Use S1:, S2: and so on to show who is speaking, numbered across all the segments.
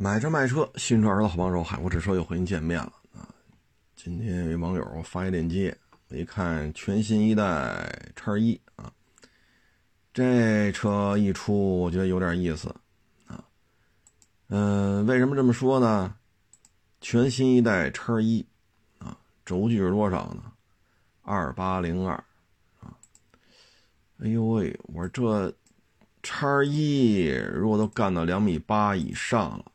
S1: 买车卖车，新车儿子好帮手，海阔试车又和您见面了啊！今天有一网友发一链接，我一看全新一代叉一啊，这车一出，我觉得有点意思啊。嗯，为什么这么说呢？全新一代叉一啊，轴距是多少呢？二八零二啊！哎呦喂，我说这叉一如果都干到两米八以上了。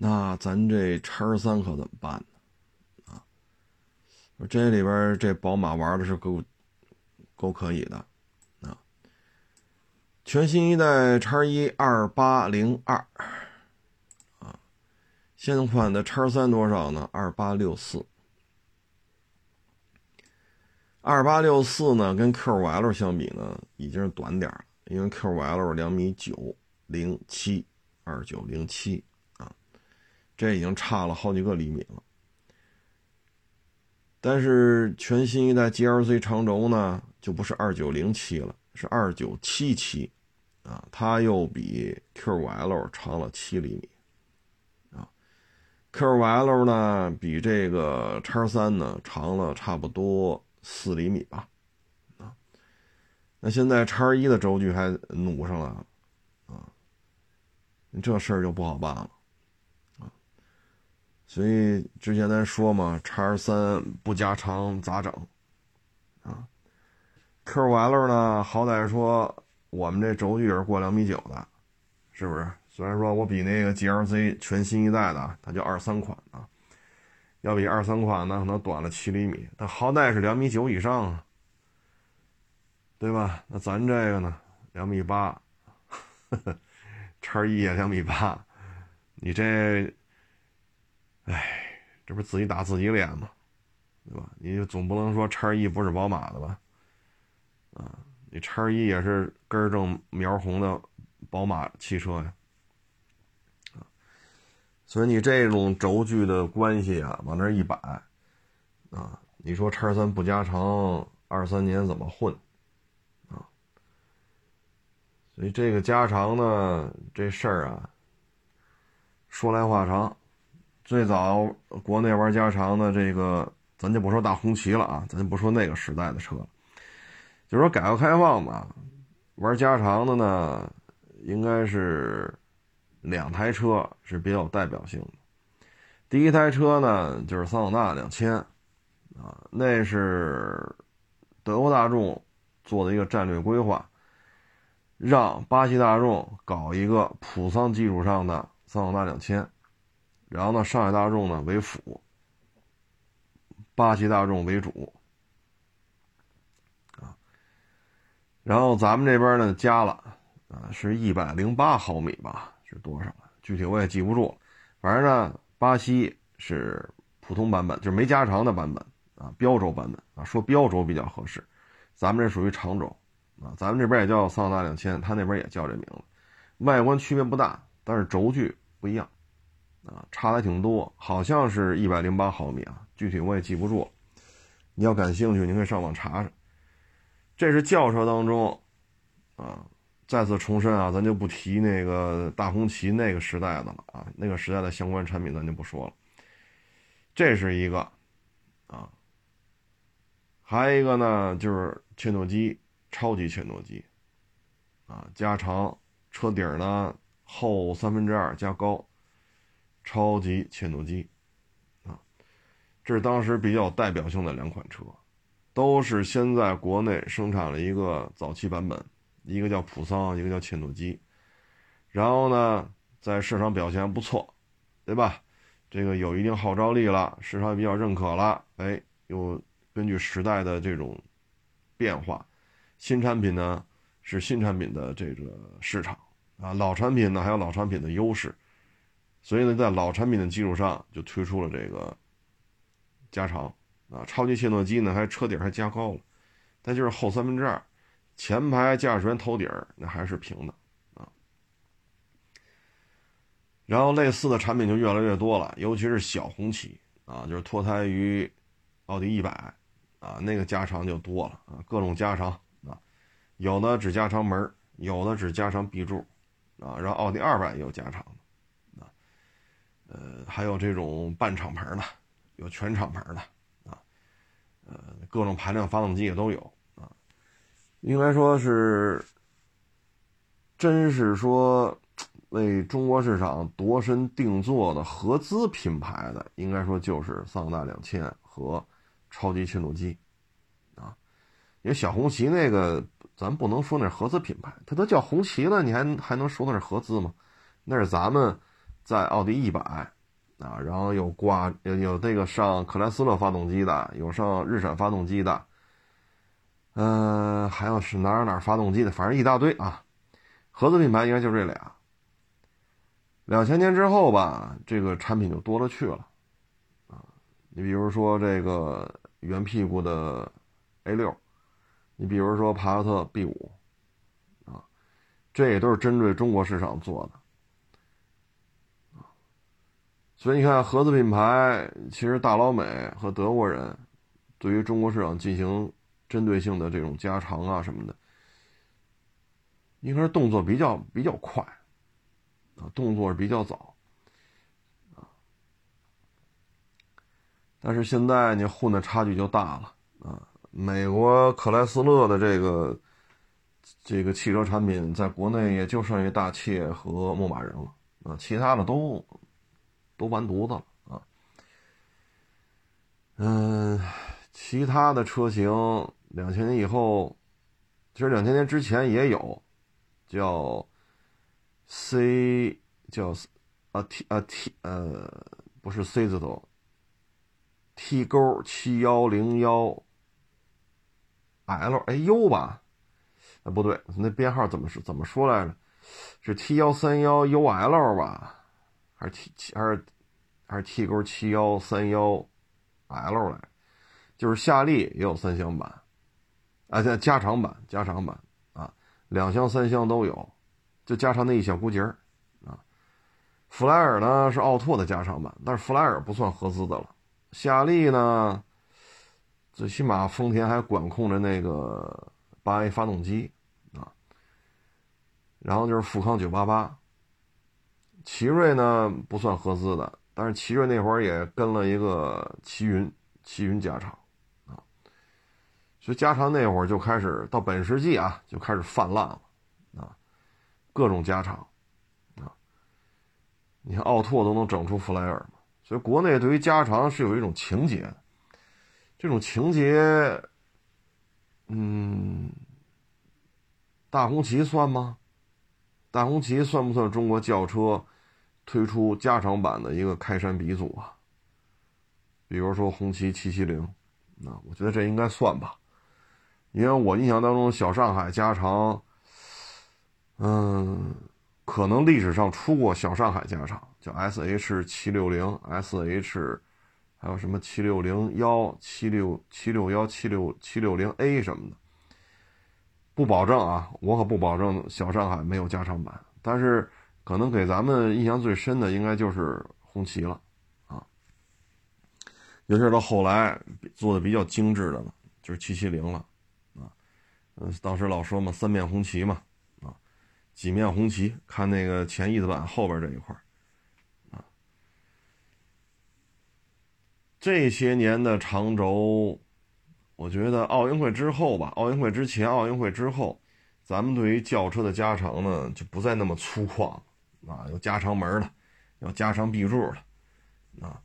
S1: 那咱这叉三可怎么办呢？啊，这里边这宝马玩的是够够可以的啊！全新一代叉一二八零二啊，现款的叉三多少呢？二八六四，二八六四呢，跟 QL 相比呢，已经是短点了，因为 QL 两米九零七，二九零七。这已经差了好几个厘米了，但是全新一代 GLC 长轴呢，就不是二九零七了，是二九七七，啊，它又比 QL 长了七厘米，啊，QL 呢比这个叉三呢长了差不多四厘米吧，啊，那现在叉一的轴距还努上了，啊，这事儿就不好办了。所以之前咱说嘛，叉三不加长咋整？啊，QL 呢，好歹说我们这轴距也是过两米九的，是不是？虽然说我比那个 GLC 全新一代的，它就二三款啊，要比二三款呢可能短了七厘米，但好歹是两米九以上啊，对吧？那咱这个呢，两米八，叉一也两米八，你这。哎，这不自己打自己脸吗？对吧？你总不能说叉一不是宝马的吧？啊，你叉一也是根正苗红的宝马汽车呀。啊，所以你这种轴距的关系啊，往那一摆，啊，你说叉三不加长，二三年怎么混？啊，所以这个加长呢，这事儿啊，说来话长。最早国内玩加长的这个，咱就不说大红旗了啊，咱就不说那个时代的车了，就说改革开放吧，玩加长的呢，应该是两台车是比较有代表性的。第一台车呢，就是桑塔纳两千，啊，那是德国大众做的一个战略规划，让巴西大众搞一个普桑基础上的桑塔纳两千。然后呢，上海大众呢为辅，巴西大众为主，啊，然后咱们这边呢加了，啊，是一百零八毫米吧，是多少？具体我也记不住了。反正呢，巴西是普通版本，就是没加长的版本啊，标轴版本啊，说标轴比较合适。咱们这属于长轴啊，咱们这边也叫桑塔纳两千，他那边也叫这名字，外观区别不大，但是轴距不一样。啊，差的挺多，好像是一百零八毫米啊，具体我也记不住。你要感兴趣，你可以上网查查。这是轿车当中，啊，再次重申啊，咱就不提那个大红旗那个时代的了啊，那个时代的相关产品咱就不说了。这是一个，啊，还有一个呢，就是切诺基超级切诺基，啊，加长车顶呢厚三分之二加高。超级切诺基，啊，这是当时比较代表性的两款车，都是先在国内生产了一个早期版本，一个叫普桑，一个叫切诺基，然后呢，在市场表现不错，对吧？这个有一定号召力了，市场也比较认可了，哎，又根据时代的这种变化，新产品呢是新产品的这个市场啊，老产品呢还有老产品的优势。所以呢，在老产品的基础上，就推出了这个加长啊，超级切诺基呢，还车顶还加高了，但就是后三分之二，前排驾驶员头顶那还是平的啊。然后类似的产品就越来越多了，尤其是小红旗啊，就是脱胎于奥迪一百啊，那个加长就多了啊，各种加长啊，有的只加长门有的只加长 B 柱啊，然后奥迪二百也有加长。呃，还有这种半敞篷的，有全敞篷的啊，呃，各种排量发动机也都有啊，应该说是，真是说为中国市场度身定做的合资品牌的，应该说就是桑塔纳两千和超级切诺基啊，因为小红旗那个。咱不能说那是合资品牌，它都叫红旗了，你还还能说那是合资吗？那是咱们在奥迪一百啊，然后有挂有有那个上克莱斯勒发动机的，有上日产发动机的，嗯，还有是哪儿哪儿发动机的，反正一大堆啊。合资品牌应该就这俩。两千年之后吧，这个产品就多了去了啊。你比如说这个圆屁股的 A 六。你比如说帕萨特 B 五，啊，这也都是针对中国市场做的，所以你看合资品牌，其实大老美和德国人对于中国市场进行针对性的这种加长啊什么的，应该是动作比较比较快，啊，动作是比较早，啊，但是现在你混的差距就大了，啊。美国克莱斯勒的这个这个汽车产品，在国内也就剩下大切和牧马人了啊，其他的都都完犊子了啊。嗯，其他的车型两千年以后，其实两千年之前也有，叫 C 叫啊 T 啊 T 呃不是 C 字头，T 勾七幺零幺。L A U 吧，不对，那编号怎么是怎么说来着？是 T 幺三幺 U L 吧？还是 T 七还是还是 T 勾七幺三幺 L 来？就是夏利也有三厢版，啊加加长版加长版啊，两厢三厢都有，就加长那一小股节儿啊。弗莱尔呢是奥拓的加长版，但是弗莱尔不算合资的了。夏利呢？最起码丰田还管控着那个八 A 发动机啊，然后就是富康九八八，奇瑞呢不算合资的，但是奇瑞那会儿也跟了一个奇云，奇云加长啊，所以加长那会儿就开始到本世纪啊就开始泛滥了啊，各种加长啊，你看奥拓都能整出弗莱尔嘛，所以国内对于加长是有一种情节。这种情节，嗯，大红旗算吗？大红旗算不算中国轿车推出加长版的一个开山鼻祖啊？比如说红旗七七零，那我觉得这应该算吧，因为我印象当中小上海加长，嗯，可能历史上出过小上海加长，叫 S H 七六零 S H。还有什么七六零幺、七六七六幺、七六七六零 A 什么的，不保证啊，我可不保证小上海没有加长版。但是可能给咱们印象最深的，应该就是红旗了啊。尤其是到后来做的比较精致的了，就是七七零了啊。嗯，当时老说嘛，三面红旗嘛啊，几面红旗，看那个前翼子板后边这一块啊这些年的长轴，我觉得奥运会之后吧，奥运会之前、奥运会之后，咱们对于轿车的加长呢，就不再那么粗犷啊，有加长门的，有加长壁柱的，啊，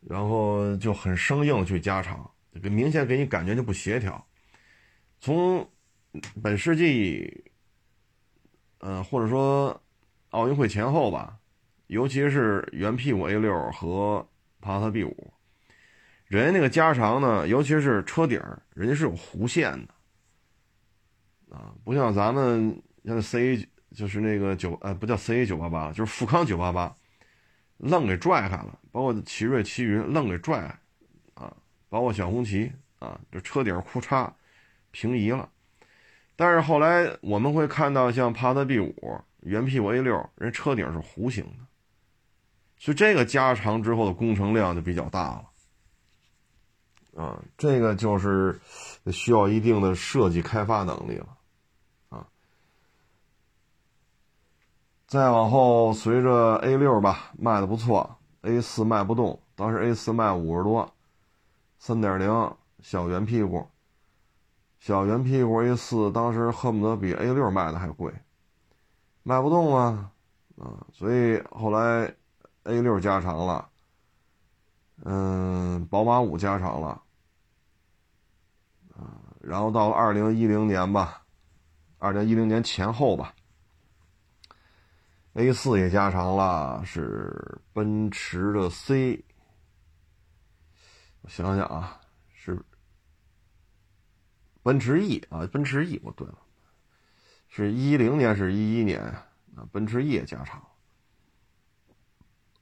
S1: 然后就很生硬去加长，给明显给你感觉就不协调。从本世纪，呃，或者说奥运会前后吧，尤其是原 P 五 A 六和帕萨特 B 五。人家那个加长呢，尤其是车顶人家是有弧线的，啊，不像咱们像 C，就是那个九呃，不叫 CA 九八八了，就是富康九八八，愣给拽开了，包括奇瑞、奇云愣给拽，啊，包括小红旗啊，这车顶库嚓平移了。但是后来我们会看到像帕萨特 B 五、原 P 五 A 六，人车顶是弧形的，所以这个加长之后的工程量就比较大了。啊，这个就是需要一定的设计开发能力了，再往后随着 A 六吧卖的不错 A 四卖不动，当时 A 四卖五十多，三点零小圆屁股，小圆屁股 A 四当时恨不得比 A 六卖的还贵，卖不动啊，啊，所以后来 A 六加长了，嗯，宝马五加长了，啊，然后到了二零一零年吧，二零一零年前后吧。A 四也加长了，是奔驰的 C。我想想啊，是奔驰 E 啊，奔驰 E。我对了，是一零年，是一一年啊，奔驰 E 也加长。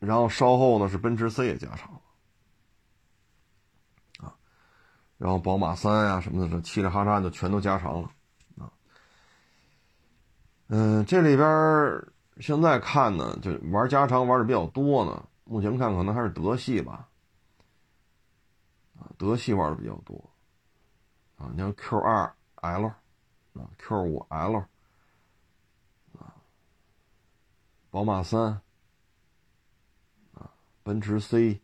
S1: 然后稍后呢，是奔驰 C 也加长啊。然后宝马三呀什么的，这嘁哩哈喳就全都加长了啊。嗯，这里边。现在看呢，就玩加长玩的比较多呢。目前看可能还是德系吧，啊，德系玩的比较多，啊，你像 Q 二 L，啊，Q 五 L，啊，宝马三，啊，奔驰 C，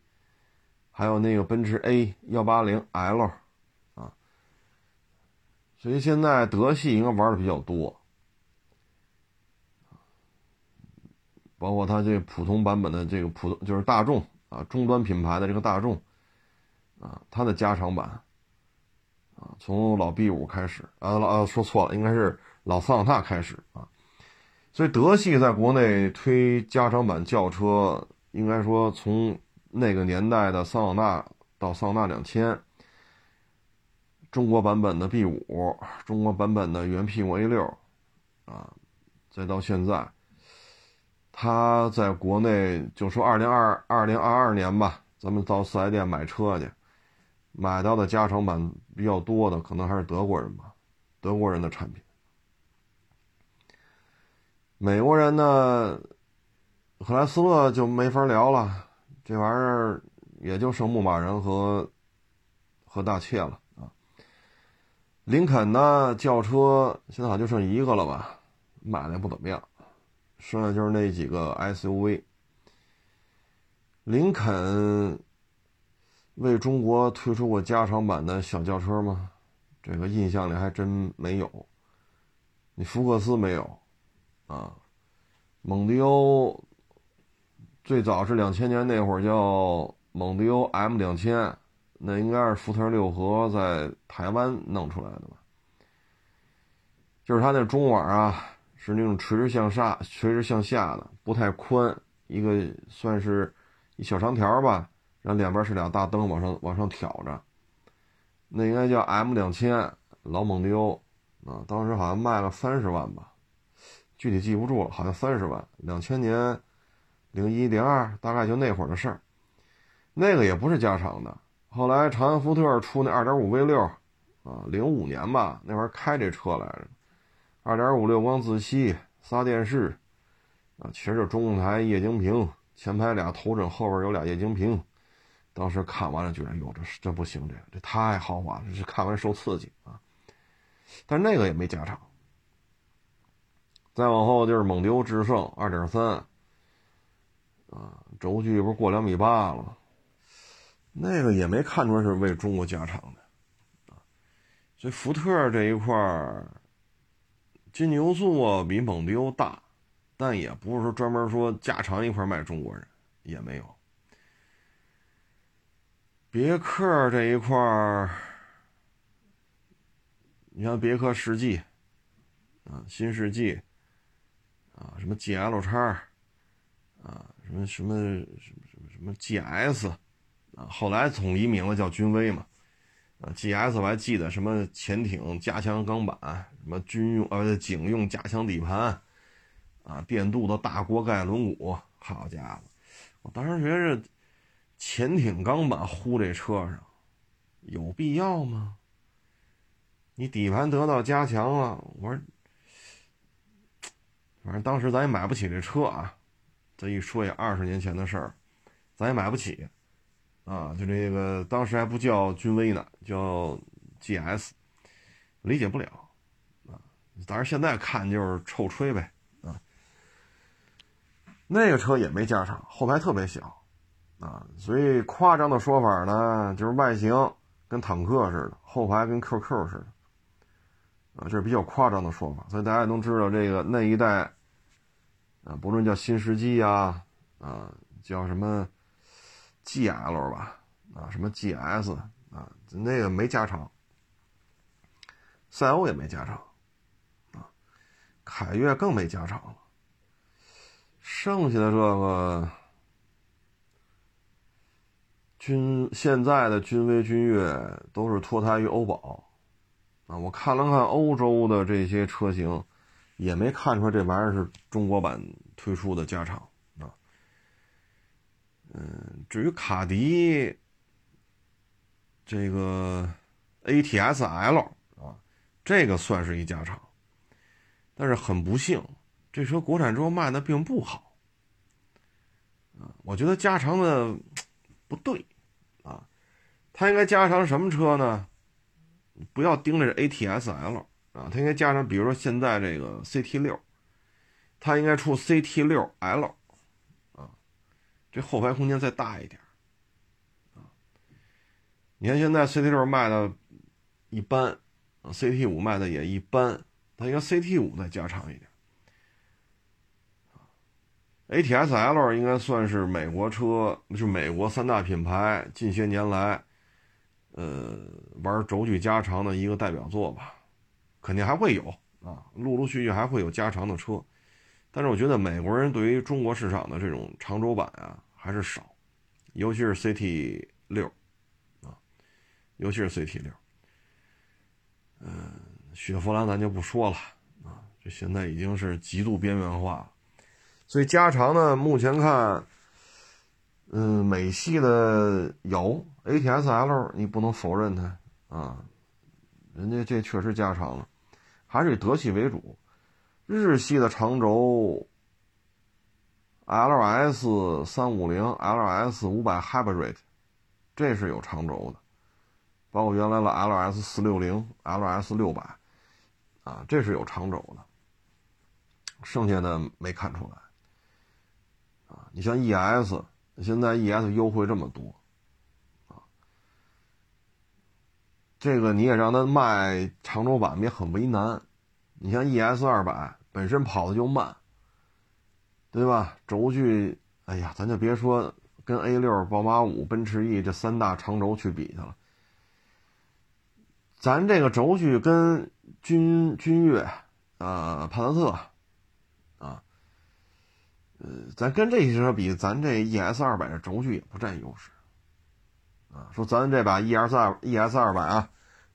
S1: 还有那个奔驰 A 幺八零 L，啊，所以现在德系应该玩的比较多。包括它这普通版本的这个普通就是大众啊，终端品牌的这个大众，啊，它的加长版，啊，从老 B 五开始啊，老说错了，应该是老桑塔纳开始啊，所以德系在国内推加长版轿车，应该说从那个年代的桑塔纳到桑塔纳两千，中国版本的 B 五，中国版本的原 P 五 A 六，啊，再到现在。他在国内就说二零二二零二二年吧，咱们到四 S 店买车去，买到的加长版比较多的，可能还是德国人吧，德国人的产品。美国人呢，赫莱斯勒就没法聊了，这玩意儿也就剩牧马人和和大切了啊。林肯呢，轿车现在好像就剩一个了吧，买的不怎么样。剩下就是那几个 SUV。林肯为中国推出过加长版的小轿车吗？这个印象里还真没有。你福克斯没有啊？蒙迪欧最早是两千年那会儿叫蒙迪欧 M 两千，那应该是福特六合在台湾弄出来的吧？就是它那中网啊。是那种垂直向下、垂直向下的，不太宽，一个算是一小长条吧。然后两边是俩大灯往上往上挑着，那应该叫 M 两千老蒙迪欧啊，当时好像卖了三十万吧，具体记不住了，好像三十万。两千年零一零二，大概就那会儿的事儿。那个也不是加长的，后来长安福特出那二点五 V 六啊，零五年吧，那会儿开这车来着。二点五六光自吸，仨电视，啊，其实就中控台液晶屏，前排俩头枕，后边有俩液晶屏。当时看完了觉得，哟，这这不行，这这太豪华了，这看完受刺激啊。但那个也没加长。再往后就是蒙迪欧致胜二点三，啊，轴距不是过两米八了，那个也没看出来是为中国加长的，啊，所以福特这一块儿。金牛座比蒙迪欧大，但也不是说专门说加长一块卖中国人，也没有。别克这一块儿，你像别克世纪，啊，新世纪，啊，什么 GL 叉，啊，什么什么什么什么什么 GS，啊，后来统一名字叫君威嘛。啊，GS 我还记得什么潜艇加强钢板，什么军用呃警用加强底盘，啊，电镀的大锅盖轮毂，好家伙！我当时觉着潜艇钢板糊这车上有必要吗？你底盘得到加强了，我说，反正当时咱也买不起这车啊。这一说也二十年前的事儿，咱也买不起。啊，就这个当时还不叫君威呢，叫 GS，理解不了啊。当然现在看就是臭吹呗啊。那个车也没加长，后排特别小啊，所以夸张的说法呢，就是外形跟坦克似的，后排跟 QQ 似的，啊，这是比较夸张的说法。所以大家都知道这个那一代，啊，不论叫新世纪呀，啊，叫什么 GL 吧，啊，什么 GS 啊，那个没加长，赛欧也没加长，啊，凯越更没加长了，剩下的这个。军现在的君威、君越都是脱胎于欧宝，啊，我看了看欧洲的这些车型，也没看出来这玩意儿是中国版推出的加长。嗯，至于卡迪这个 ATS-L 啊，这个算是一加长，但是很不幸，这车国产之后卖的并不好，啊，我觉得加长的不对啊。它应该加长什么车呢？不要盯着 ATS-L 啊，它应该加上，比如说现在这个 CT 六，它应该出 CT 六 L，这后排空间再大一点啊。你看现在 CT 六卖的一般，CT 五卖的也一般，它应该 CT 五再加长一点。ATS-L 应该算是美国车，是美国三大品牌近些年来。呃，玩轴距加长的一个代表作吧，肯定还会有啊，陆陆续续还会有加长的车，但是我觉得美国人对于中国市场的这种长轴版啊还是少，尤其是 CT 六啊，尤其是 CT 六，嗯，雪佛兰咱就不说了啊，这现在已经是极度边缘化了，所以加长呢，目前看。嗯，美系的有 ATS-L，你不能否认它啊，人家这确实加长了，还是以德系为主。日系的长轴，LS 三五零、LS 五百 Hybrid，这是有长轴的，包括原来的 LS 四六零、LS 六百，啊，这是有长轴的，剩下的没看出来。啊，你像 ES。现在 ES 优惠这么多，啊，这个你也让他卖长轴版也很为难。你像 ES 二百本身跑的就慢，对吧？轴距，哎呀，咱就别说跟 A 六、宝马五、奔驰 E 这三大长轴去比去了，咱这个轴距跟君君越、啊帕萨特。啊呃，咱跟这些车比，咱这 ES 二百的轴距也不占优势，啊，说咱这把 ES 二 ES 二百啊，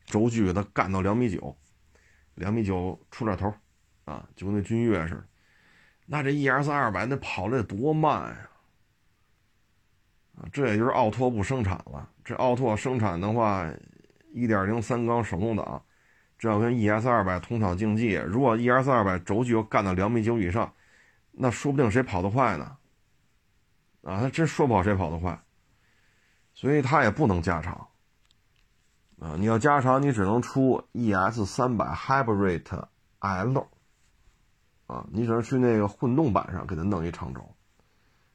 S1: 轴距给它干到两米九，两米九出点头，啊，就跟那君越似的，那这 ES 二百那跑的得多慢呀，啊，这也就是奥拓不生产了，这奥拓生产的话，一点零三缸手动挡，这要跟 ES 二百同场竞技，如果 ES 二百轴距又干到两米九以上。那说不定谁跑得快呢？啊，他真说不好谁跑得快，所以他也不能加长。啊，你要加长，你只能出 ES 三百 Hybrid L。啊，你只能去那个混动版上给它弄一长轴，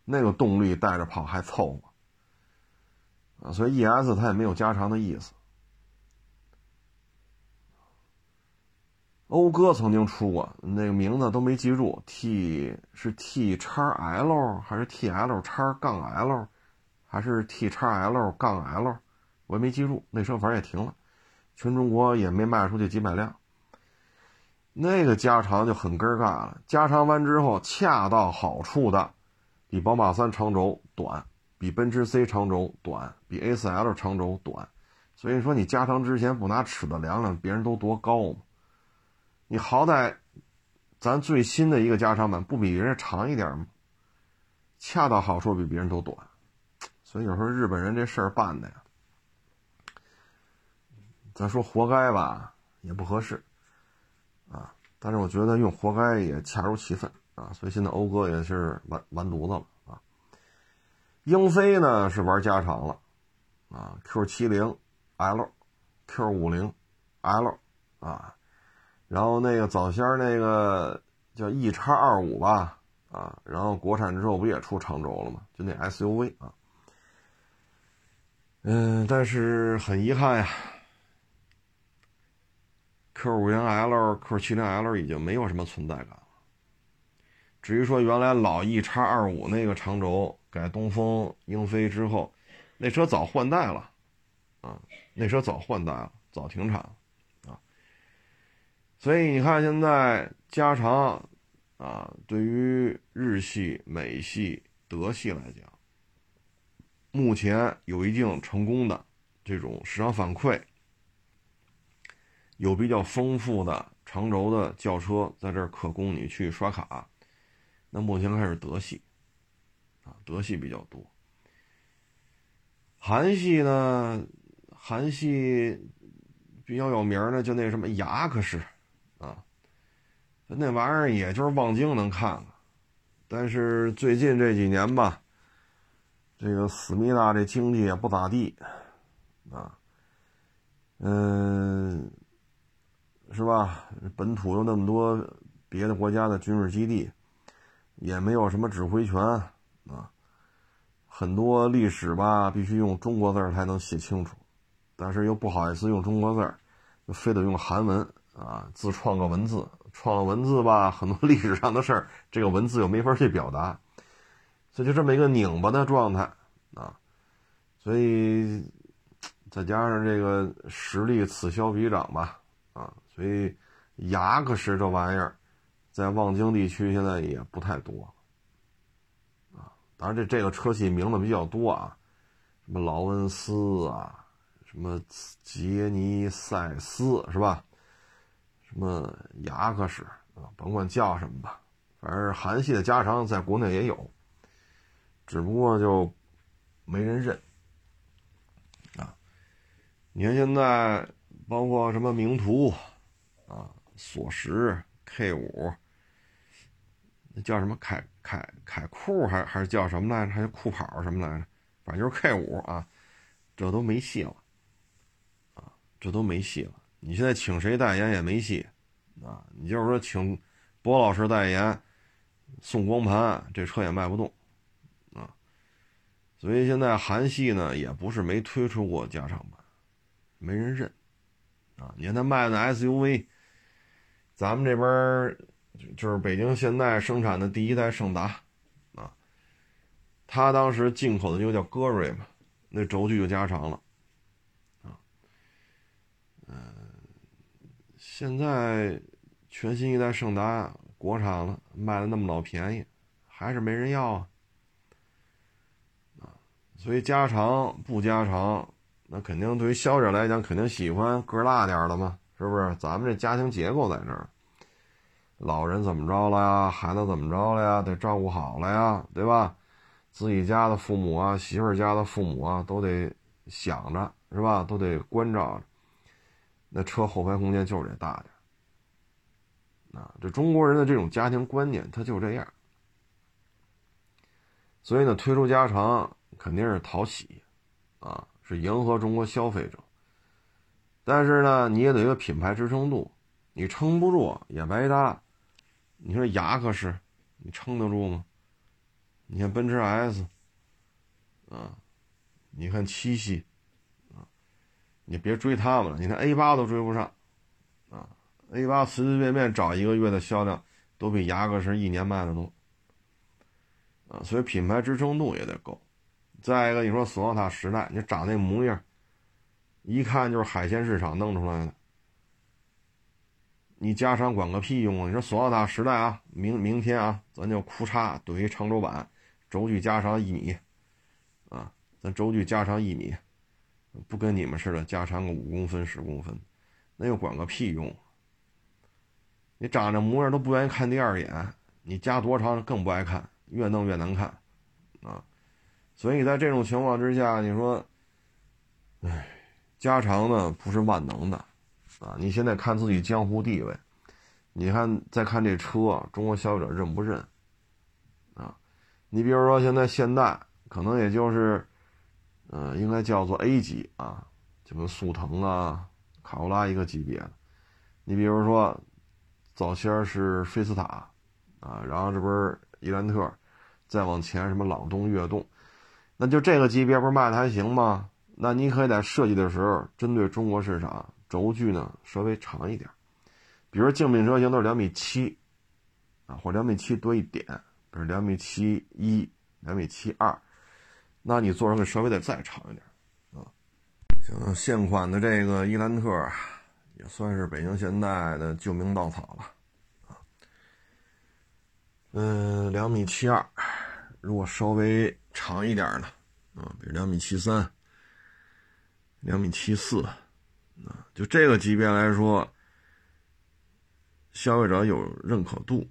S1: 那个动力带着跑还凑合。啊，所以 ES 它也没有加长的意思。讴歌曾经出过，那个名字都没记住，T 是 T 叉 L 还是 T L 叉杠 L，还是 T 叉 L 杠 L，我也没记住。那车反正也停了，全中国也没卖出去几百辆。那个加长就很尴尬了，加长完之后恰到好处的，比宝马三长轴短，比奔驰 C 长轴短，比 A 四 L 长轴短。所以说你加长之前不拿尺子量量，别人都多高吗？你好歹，咱最新的一个加长版不比人家长一点吗？恰到好处，比别人都短，所以有时候日本人这事儿办的呀，咱说活该吧，也不合适，但是我觉得用活该也恰如其分啊，所以现在讴歌也是完完犊子了啊。英菲呢是玩家长了，啊，Q 七零 L，Q 五零 L，啊。然后那个早先那个叫 E 叉二五吧，啊，然后国产之后不也出长轴了吗？就那 SUV 啊，嗯，但是很遗憾呀，Q 五零 L、Q 七零 L 已经没有什么存在感了。至于说原来老 E 叉二五那个长轴改东风英菲之后，那车早换代了，啊，那车早换代了，早停产了，啊。所以你看现在加长，啊，对于日系、美系、德系来讲，目前有一定成功的这种市场反馈，有比较丰富的长轴的轿车在这儿可供你去刷卡。那目前开始德系，啊，德系比较多。韩系呢，韩系比较有名的就那什么雅克士，啊，那玩意儿也就是望京能看看。但是最近这几年吧，这个思密达这经济也不咋地，啊，嗯，是吧？本土有那么多别的国家的军事基地。也没有什么指挥权啊，很多历史吧必须用中国字才能写清楚，但是又不好意思用中国字，就非得用韩文啊，自创个文字，创了文字吧，很多历史上的事儿，这个文字又没法去表达，所以就这么一个拧巴的状态啊，所以再加上这个实力此消彼长吧，啊，所以雅克什这玩意儿。在望京地区现在也不太多，啊，当然这这个车系名字比较多啊，什么劳恩斯啊，什么杰尼赛斯是吧？什么雅克石啊，甭管叫什么吧，反正韩系的加长在国内也有，只不过就没人认，啊，你看现在包括什么名图啊、索十 K 五。那叫什么凯凯凯酷还还是叫什么来着？还是酷跑什么来着？反正就是 K 五啊，这都没戏了，啊，这都没戏了。你现在请谁代言也没戏，啊，你就是说请博老师代言送光盘，这车也卖不动，啊，所以现在韩系呢也不是没推出过加长版，没人认，啊，你看他卖的 SUV，咱们这边。就是北京现代生产的第一代胜达，啊，他当时进口的就叫歌瑞嘛，那轴距就加长了，啊，嗯，现在全新一代胜达国产了，卖的那么老便宜，还是没人要啊，啊，所以加长不加长，那肯定对于消费者来讲，肯定喜欢个大点的嘛，是不是？咱们这家庭结构在这儿。老人怎么着了呀？孩子怎么着了呀？得照顾好了呀，对吧？自己家的父母啊，媳妇儿家的父母啊，都得想着，是吧？都得关照。那车后排空间就是得大点啊！这中国人的这种家庭观念，他就这样。所以呢，推出加长肯定是讨喜，啊，是迎合中国消费者。但是呢，你也得有品牌支撑度，你撑不住也白搭。你说雅克士，你撑得住吗？你看奔驰 S，啊，你看七系，啊，你别追他们了。你看 A 八都追不上，啊，A 八随随便便找一个月的销量都比雅克士一年卖的多，啊，所以品牌支撑度也得够。再一个，你说索纳塔时代，你长那模样，一看就是海鲜市场弄出来的。你加长管个屁用啊！你说索纳塔时代啊，明明天啊，咱就哭嚓怼一长轴版，轴距加长一米，啊，咱轴距加长一米，不跟你们似的加长个五公分十公分，那又管个屁用！你长这模样都不愿意看第二眼，你加多长更不爱看，越弄越难看，啊！所以在这种情况之下，你说，唉，加长呢不是万能的。啊，你现在看自己江湖地位，你看再看这车，中国消费者认不认？啊，你比如说现在现代可能也就是，嗯，应该叫做 A 级啊，就跟速腾啊、卡罗拉一个级别的。你比如说，早先是菲斯塔，啊，然后这不是伊兰特，再往前什么朗动、悦动，那就这个级别不是卖的还行吗？那你可以在设计的时候针对中国市场，轴距呢稍微长一点，比如竞品车型都是两米七，啊，或两米七多一点，比如两米七一、两米七二，那你做成个稍微得再长一点，啊，像现款的这个伊兰特，也算是北京现代的救命稻草了，啊，嗯，两米七二，如果稍微长一点呢，啊，比如两米七三。两米七四，啊，就这个级别来说，消费者有认可度，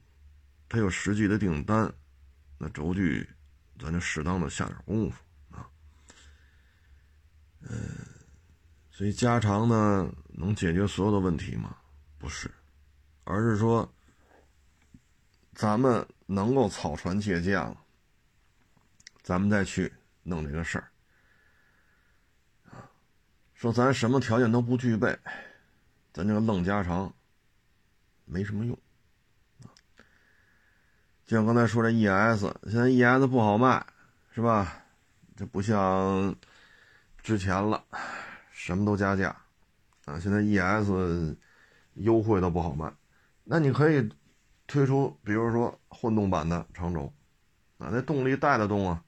S1: 他有实际的订单，那轴距咱就适当的下点功夫啊。嗯，所以加长呢能解决所有的问题吗？不是，而是说咱们能够草船借箭了，咱们再去弄这个事儿。说咱什么条件都不具备，咱这个愣加长，没什么用，就像刚才说这 ES，现在 ES 不好卖，是吧？这不像之前了，什么都加价，啊，现在 ES 优惠都不好卖，那你可以推出，比如说混动版的长轴，啊，那动力带得动啊。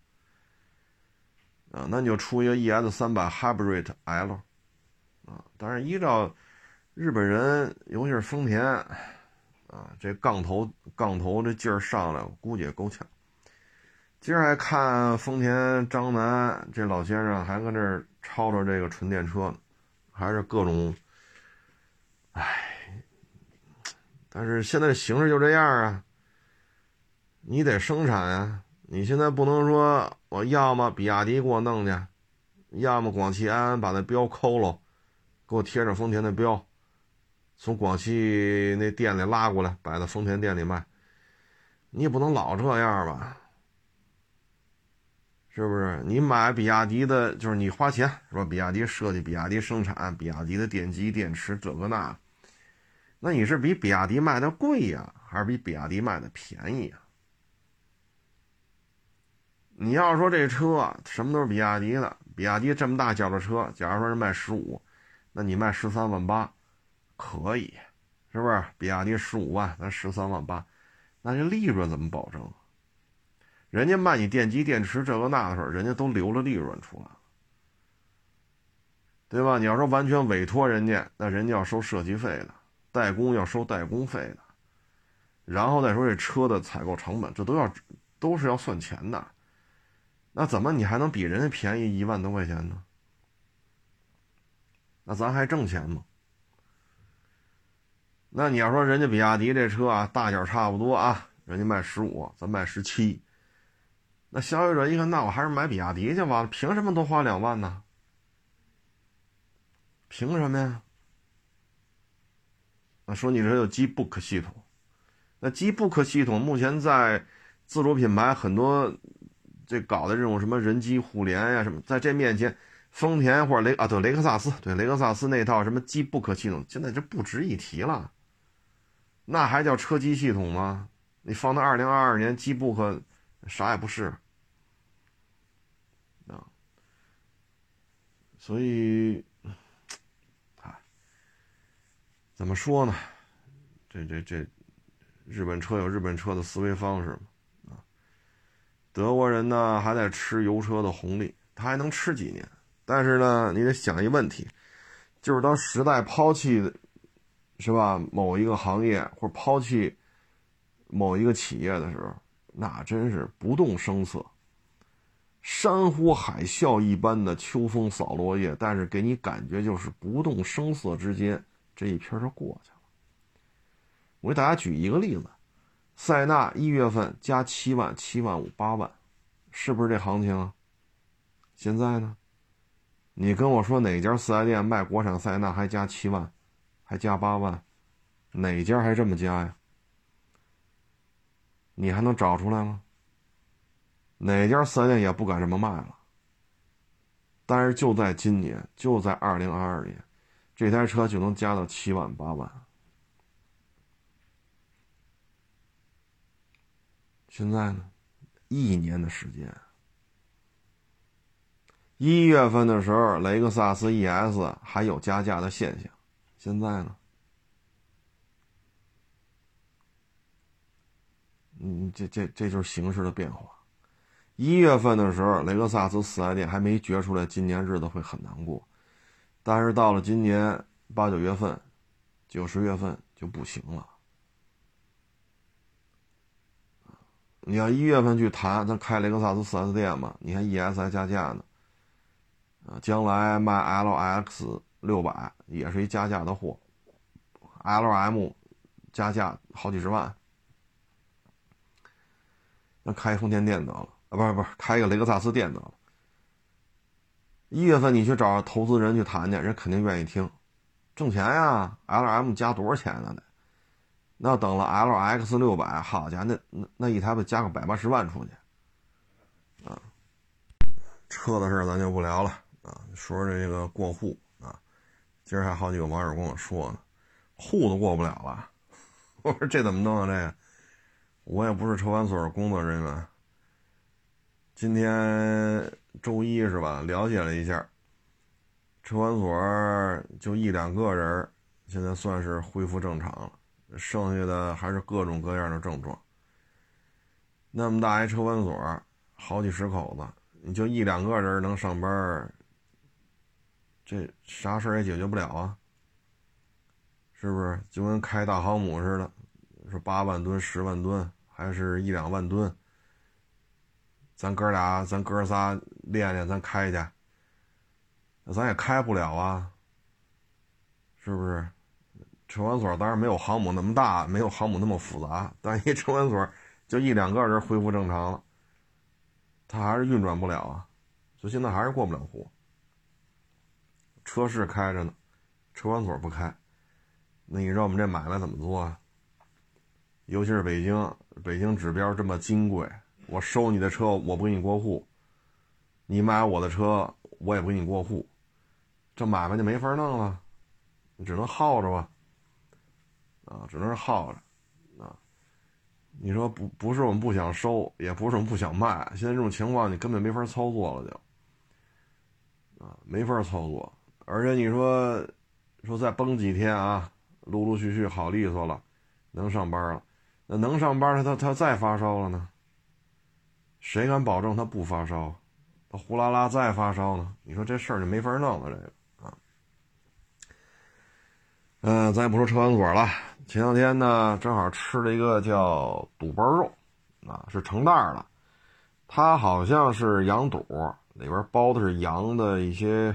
S1: 啊，那你就出一个 ES 三百 Hybrid L，啊，但是依照日本人，尤其是丰田，啊，这杠头杠头这劲儿上来，我估计也够呛。今儿还看丰田张楠这老先生还搁这儿吵吵这个纯电车呢，还是各种，唉，但是现在形势就这样啊，你得生产啊。你现在不能说我要么比亚迪给我弄去，要么广汽安安把那标抠了，给我贴上丰田的标，从广汽那店里拉过来摆在丰田店里卖，你也不能老这样吧？是不是？你买比亚迪的，就是你花钱是吧？比亚迪设计，比亚迪生产，比亚迪的电机、电池这个那，那你是比比亚迪卖的贵呀，还是比比亚迪卖的便宜呀？你要说这车什么都是比亚迪的，比亚迪这么大脚的车，假如说是卖十五，那你卖十三万八，可以，是不是？比亚迪十五万，咱十三万八，那这利润怎么保证？人家卖你电机电池这个那的时候，人家都留了利润出来了，对吧？你要说完全委托人家，那人家要收设计费的，代工要收代工费的，然后再说这车的采购成本，这都要都是要算钱的。那怎么你还能比人家便宜一万多块钱呢？那咱还挣钱吗？那你要说人家比亚迪这车啊，大小差不多啊，人家卖十五，咱卖十七，那消费者一看，那我还是买比亚迪去吧，凭什么多花两万呢？凭什么呀？那说你这有 G Book 系统，那 G Book 系统目前在自主品牌很多。这搞的这种什么人机互联呀，什么，在这面前，丰田或者雷啊，对雷克萨斯，对雷克萨斯那套什么机不可系统，现在就不值一提了。那还叫车机系统吗？你放到二零二二年，机不可啥也不是啊。所以，啊，怎么说呢？这这这，日本车有日本车的思维方式嘛。德国人呢还在吃油车的红利，他还能吃几年？但是呢，你得想一问题，就是当时代抛弃，是吧？某一个行业或者抛弃某一个企业的时候，那真是不动声色，山呼海啸一般的秋风扫落叶，但是给你感觉就是不动声色之间，这一篇就过去了。我给大家举一个例子。塞纳一月份加七万、七万五、八万，是不是这行情啊？现在呢？你跟我说哪家四 S 店卖国产塞纳还加七万，还加八万？哪家还这么加呀？你还能找出来吗？哪家四 S 店也不敢这么卖了。但是就在今年，就在二零二二年，这台车就能加到七万、八万。现在呢，一年的时间，一月份的时候，雷克萨斯 ES 还有加价的现象，现在呢？嗯，这这这就是形势的变化。一月份的时候，雷克萨斯四 S 店还没觉出来今年日子会很难过，但是到了今年八九月份、九十月份就不行了。你要一月份去谈，咱开雷克萨斯四 S 店嘛？你看 ES 还加价呢。啊，将来卖 LX 六百也是一加价的货，LM 加价好几十万。那开丰田店得了啊，不是不是，开一个雷克萨斯店得了。一月份你去找投资人去谈去，人肯定愿意听，挣钱呀。L M 加多少钱呢？得，那等了 L X 六百，好家伙，那那那一台不加个百八十万出去？啊，车的事咱就不聊了啊，说说这个过户啊。今儿还好几个网友跟我说呢，户都过不了了。我说这怎么弄啊？这个？我也不是车管所工作人员。今天周一是吧？了解了一下，车管所就一两个人，现在算是恢复正常了，剩下的还是各种各样的症状。那么大一车管所，好几十口子，你就一两个人能上班，这啥事也解决不了啊？是不是？就跟开大航母似的。是八万吨、十万吨，还是一两万吨？咱哥俩，咱哥仨练练，咱开去。那咱也开不了啊，是不是？车管所当然没有航母那么大，没有航母那么复杂，但一车管所就一两个人恢复正常了，他还是运转不了啊，所以现在还是过不了户。车是开着呢，车管所不开，那你让我们这买卖怎么做啊？尤其是北京，北京指标这么金贵，我收你的车，我不给你过户；你买我的车，我也不给你过户，这买卖就没法弄了，你只能耗着吧，啊，只能是耗着，啊，你说不不是我们不想收，也不是我们不想卖，现在这种情况你根本没法操作了，就，啊，没法操作，而且你说说再绷几天啊，陆陆续续好利索了，能上班了。那能上班他他他再发烧了呢？谁敢保证他不发烧？他呼啦啦再发烧呢？你说这事儿就没法弄了，这个啊。嗯，咱也不说车管所了。前两天呢，正好吃了一个叫肚包肉，啊，是成袋的。它好像是羊肚，里边包的是羊的一些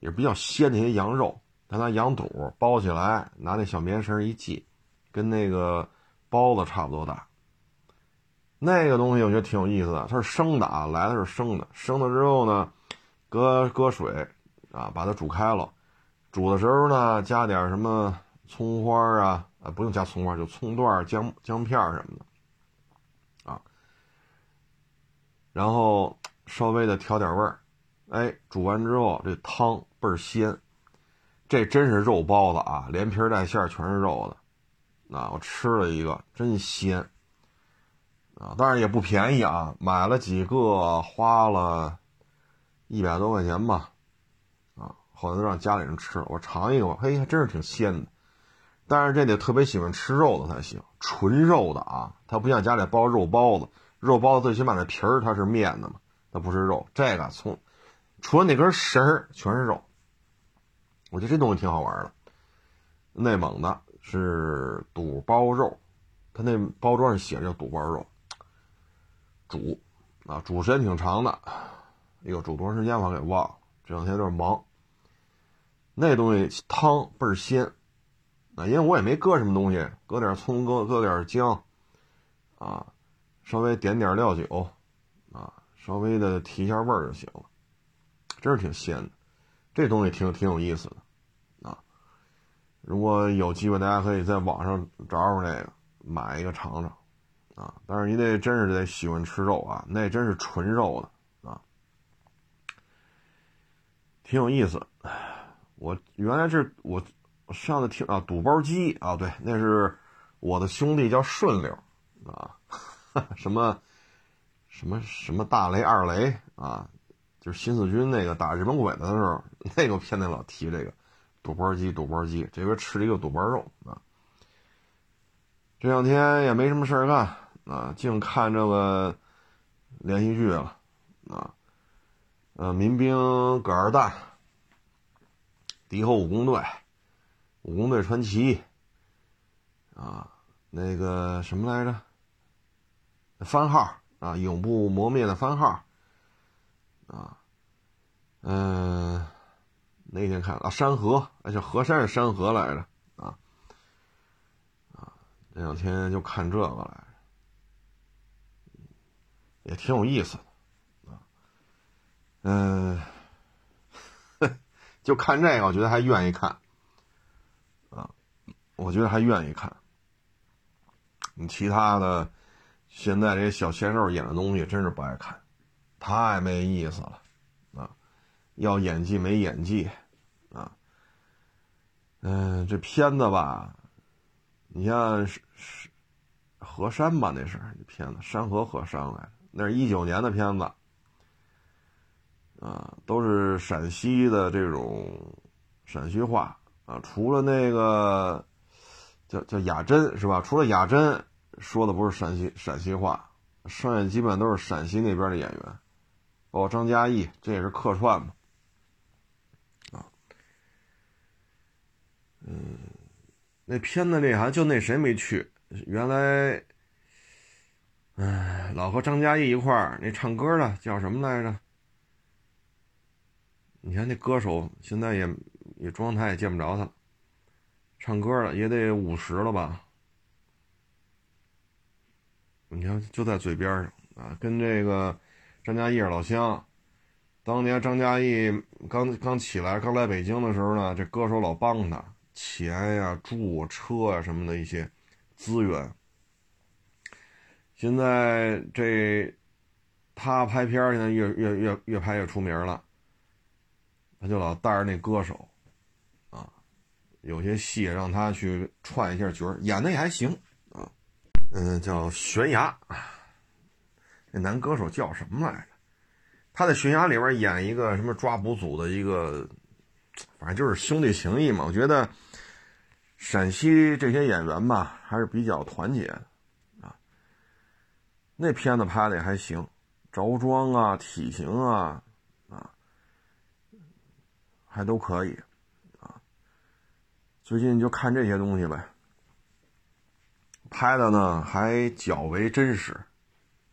S1: 也比较鲜的一些羊肉。它拿羊肚包起来，拿那小棉绳一系，跟那个。包子差不多大，那个东西我觉得挺有意思的。它是生的啊，来的是生的，生的之后呢，搁搁水啊，把它煮开了。煮的时候呢，加点什么葱花啊，啊，不用加葱花，就葱段、姜姜片什么的啊。然后稍微的调点味儿，哎，煮完之后这汤倍儿鲜。这真是肉包子啊，连皮带馅全是肉的。啊，我吃了一个，真鲜啊！但是也不便宜啊，买了几个，花了一百多块钱吧。啊，后来让家里人吃，我尝一个，嘿，还真是挺鲜的。但是这得特别喜欢吃肉的才行，纯肉的啊，它不像家里包肉包子，肉包子最起码那皮儿它是面的嘛，它不是肉。这个从除了那根绳儿全是肉，我觉得这东西挺好玩的，内蒙的。是肚包肉，它那包装上写着叫肚包肉，煮啊，煮时间挺长的，哎呦，煮多长时间我给忘了，这两天有点忙。那东西汤倍儿鲜，啊，因为我也没搁什么东西，搁点葱，搁搁点姜，啊，稍微点点料酒，啊，稍微的提一下味儿就行了，真是挺鲜的，这东西挺挺有意思的。啊如果有机会，大家可以在网上找找那个，买一个尝尝，啊！但是你得真是得喜欢吃肉啊，那真是纯肉的啊，挺有意思。我原来是我上次听啊，肚包鸡啊，对，那是我的兄弟叫顺溜啊，什么什么什么大雷二雷啊，就是新四军那个打日本鬼子的时候，那个片子老提这个赌包机，赌包机，这边吃了一个赌包肉啊。这两天也没什么事干啊，净看这个连续剧了啊。呃，民兵葛二蛋，敌后武工队，武工队传奇，啊，那个什么来着？番号啊，永不磨灭的番号，啊，嗯，那天看啊，山河，而且河山是山河来着，啊，啊，这两天就看这个来着，也挺有意思的。嗯，就看这个，我觉得还愿意看，我觉得还愿意看。你其他的，现在这些小鲜肉演的东西，真是不爱看，太没意思了，啊，要演技没演技，啊，嗯，这片子吧，你像是是河山吧，那是片子，山河河山来的，那是一九年的片子。啊，都是陕西的这种陕西话。啊，除了那个叫叫雅珍是吧？除了雅珍说的不是陕西陕西话，剩下基本都是陕西那边的演员，包括张嘉译，这也是客串嘛。啊，嗯，那片子里好像就那谁没去，原来，哎，老和张嘉译一块儿那唱歌的叫什么来着？你看那歌手现在也也状态也见不着他，唱歌了也得五十了吧？你看就在嘴边上啊，跟这个张嘉译老乡。当年张嘉译刚刚起来刚来北京的时候呢，这歌手老帮他钱呀、住车呀什么的一些资源。现在这他拍片现在越越越越拍越出名了。他就老带着那歌手，有些戏让他去串一下角演的也还行啊。嗯，叫悬崖，那男歌手叫什么来着？他在悬崖里边演一个什么抓捕组的一个，反正就是兄弟情谊嘛。我觉得陕西这些演员吧，还是比较团结的啊。那片子拍的也还行，着装啊，体型啊啊。还都可以，最近就看这些东西呗，拍的呢还较为真实，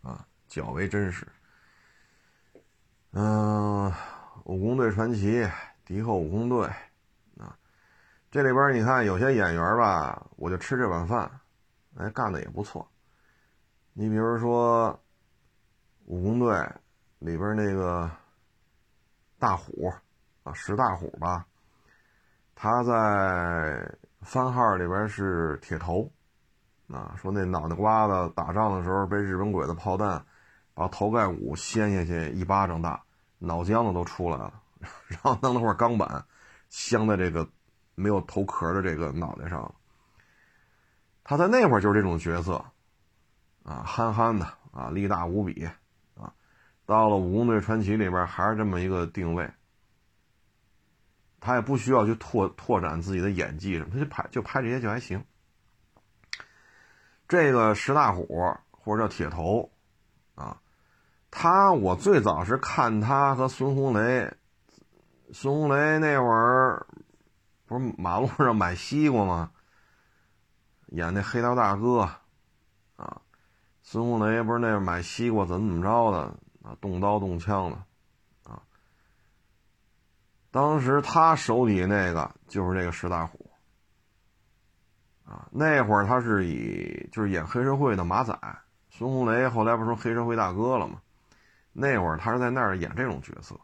S1: 啊，较为真实。嗯，武工队传奇，敌后武工队，啊，这里边你看有些演员吧，我就吃这碗饭，哎，干的也不错。你比如说，武工队里边那个大虎。啊，石大虎吧，他在番号里边是铁头，啊，说那脑袋瓜子打仗的时候被日本鬼子炮弹把头盖骨掀下去一巴掌大，脑浆子都出来了，然后弄那块钢板镶在这个没有头壳的这个脑袋上。他在那会儿就是这种角色，啊，憨憨的啊，力大无比啊，到了《武工队传奇》里边还是这么一个定位。他也不需要去拓拓展自己的演技什么，他就拍就拍这些就还行。这个石大虎或者叫铁头，啊，他我最早是看他和孙红雷，孙红雷那会儿不是马路上买西瓜吗？演那黑道大哥，啊，孙红雷不是那买西瓜怎么怎么着的啊，动刀动枪的。当时他手底下那个就是这个石大虎，啊，那会儿他是以就是演黑社会的马仔，孙红雷后来不是说黑社会大哥了吗？那会儿他是在那儿演这种角色，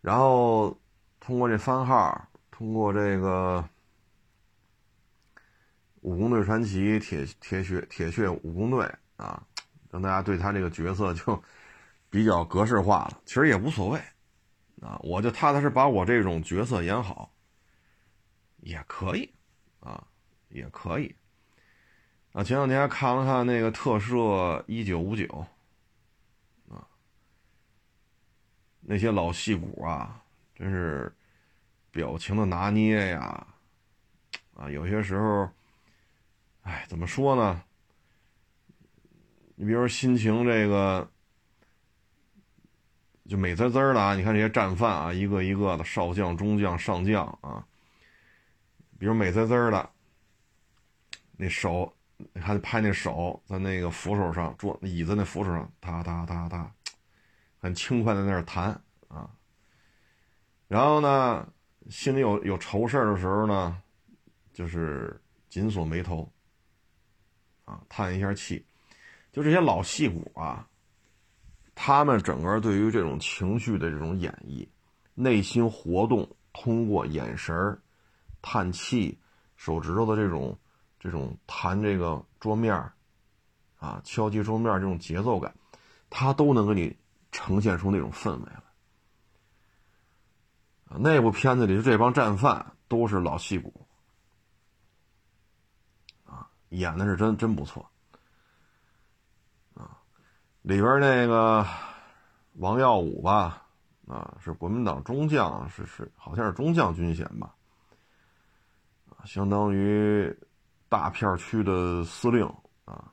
S1: 然后通过这番号，通过这个武工队传奇铁铁血铁血武工队啊，让大家对他这个角色就 比较格式化了，其实也无所谓。啊，我就踏踏实把我这种角色演好，也可以，啊，也可以。啊，前两天还看了看那个特摄一九五九，啊，那些老戏骨啊，真是表情的拿捏呀，啊，有些时候，哎，怎么说呢？你比如说心情这个，就美滋滋的啊！你看这些战犯啊，一个一个的少将、中将、上将啊，比如美滋滋的，那手，你看拍那手在那个扶手上，桌椅子那扶手上，哒哒哒哒，很轻快的在那弹啊。然后呢，心里有有愁事的时候呢，就是紧锁眉头，啊，叹一下气。就这些老戏骨啊，他们整个对于这种情绪的这种演绎，内心活动，通过眼神儿叹气、手指头的这种这种弹这个桌面儿啊，敲击桌面这种节奏感，他都能给你呈现出那种氛围来。那部片子里这帮战犯都是老戏骨，啊，演的是真真不错。里边那个王耀武吧，啊，是国民党中将，是是，好像是中将军衔吧，相当于大片区的司令啊。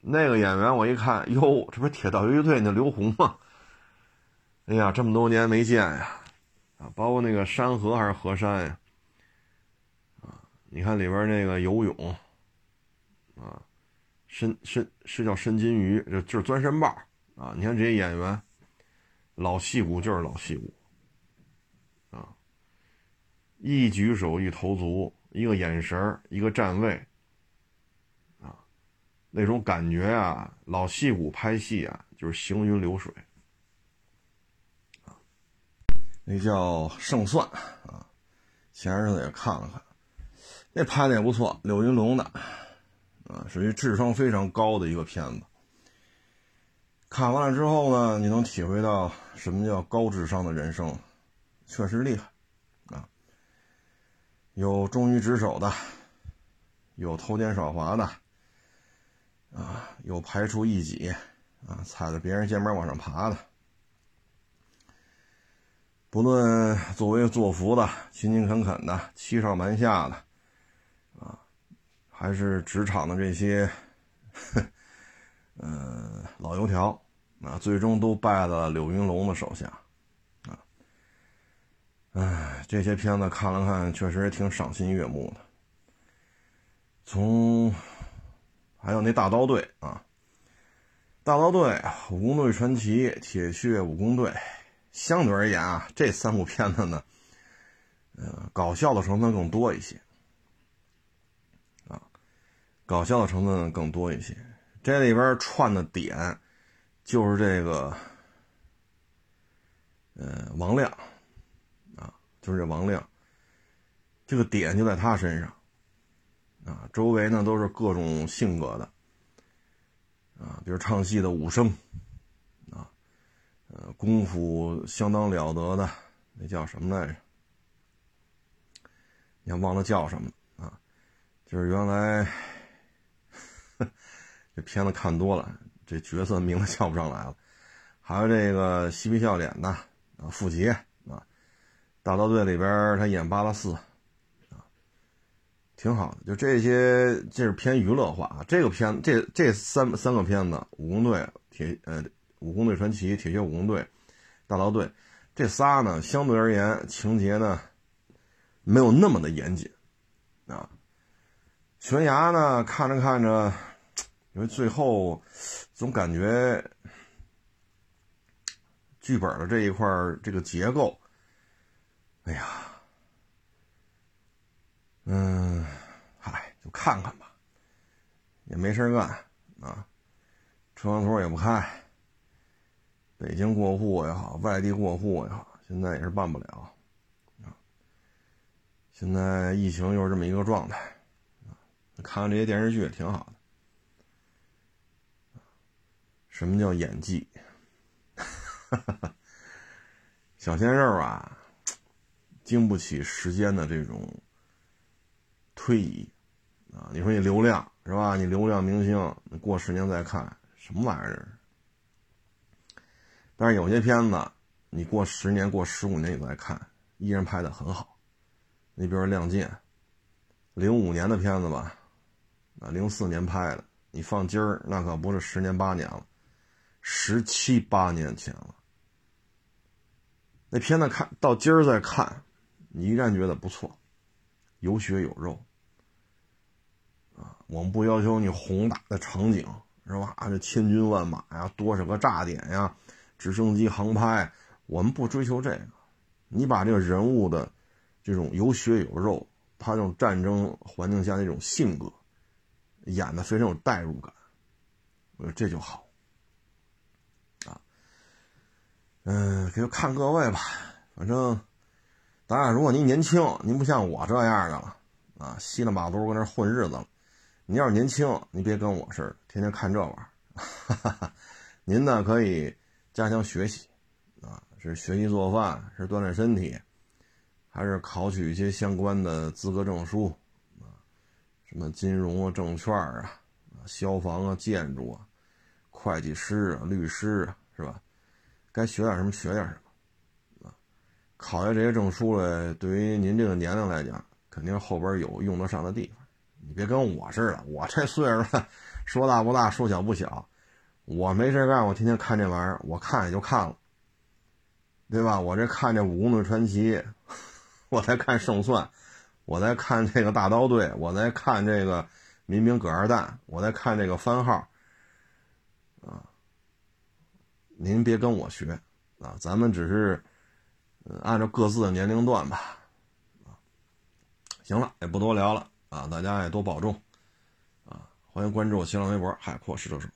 S1: 那个演员我一看，哟，这不是铁道游击队那刘洪吗？哎呀，这么多年没见呀，啊，包括那个山河还是河山呀，啊，你看里边那个游泳，啊。深深是叫深金鱼，就就是钻山豹啊！你看这些演员，老戏骨就是老戏骨啊！一举手一投足，一个眼神一个站位啊，那种感觉啊，老戏骨拍戏啊，就是行云流水啊。那叫胜算啊，前日子也看了看，那拍的也不错，柳云龙的。啊，属于智商非常高的一个片子。看完了之后呢，你能体会到什么叫高智商的人生，确实厉害啊！有忠于职守的，有偷奸耍滑的，啊，有排除异己，啊，踩着别人肩膀往上爬的。不论作威作福的、勤勤恳恳的、欺上瞒下的。还是职场的这些，呃，老油条啊，最终都败在了柳云龙的手下，啊，哎，这些片子看了看，确实也挺赏心悦目的。从还有那大刀队啊，大刀队、武工队传奇、铁血武工队，相对而言啊，这三部片子呢，呃，搞笑的成分更多一些。搞笑的成分更多一些，这里边串的点就是这个，呃，王亮啊，就是这王亮，这个点就在他身上啊，周围呢都是各种性格的啊，比如唱戏的武生啊，呃，功夫相当了得的那叫什么来着？你忘了叫什么啊？就是原来。这片子看多了，这角色名字叫不上来了。还有这个嬉皮笑脸的啊，傅杰啊，大刀队里边他演巴拉斯啊，挺好的。就这些，这是偏娱乐化啊。这个片，这这三三个片子，武工队、铁呃武工队传奇、铁血武工队、大刀队，这仨呢，相对而言情节呢没有那么的严谨啊。悬崖呢，看着看着。因为最后总感觉剧本的这一块这个结构，哎呀，嗯，嗨，就看看吧，也没事干啊，车长途也不开，北京过户也好，外地过户也好，现在也是办不了。现在疫情又是这么一个状态，看看这些电视剧也挺好的。什么叫演技？小鲜肉啊，经不起时间的这种推移啊！你说你流量是吧？你流量明星，过十年再看什么玩意儿？但是有些片子你过十年、过十五年你再看，依然拍的很好。你比如说《亮剑》，零五年的片子吧，啊，零四年拍的，你放今儿那可不是十年八年了，十七八年前了。那片子看到今儿再看，你依然觉得不错，有血有肉。啊，我们不要求你宏大的场景，是吧？这千军万马呀，多少个炸点呀，直升机航拍，我们不追求这个。你把这个人物的。这种有血有肉，他这种战争环境下那种性格，演的非常有代入感，我说这就好，啊，嗯，就看各位吧，反正，当然，如果您年轻，您不像我这样的了，啊，稀里马都搁那混日子了，你要是年轻，你别跟我似的，天天看这玩意儿，您呢可以加强学习，啊，是学习做饭，是锻炼身体。还是考取一些相关的资格证书，啊，什么金融啊、证券啊、消防啊、建筑啊、会计师啊、律师啊，是吧？该学点什么学点什么，啊，考下这些证书来，对于您这个年龄来讲，肯定后边有用得上的地方。你别跟我似的，我这岁数了，说大不大，说小不小，我没事干，我天天看这玩意儿，我看也就看了，对吧？我这看这《武功的传奇》。我在看胜算，我在看这个大刀队，我在看这个民兵葛二蛋，我在看这个番号，啊，您别跟我学，啊，咱们只是按照各自的年龄段吧，啊，行了，也不多聊了，啊，大家也多保重，啊，欢迎关注我新浪微博海阔试车手。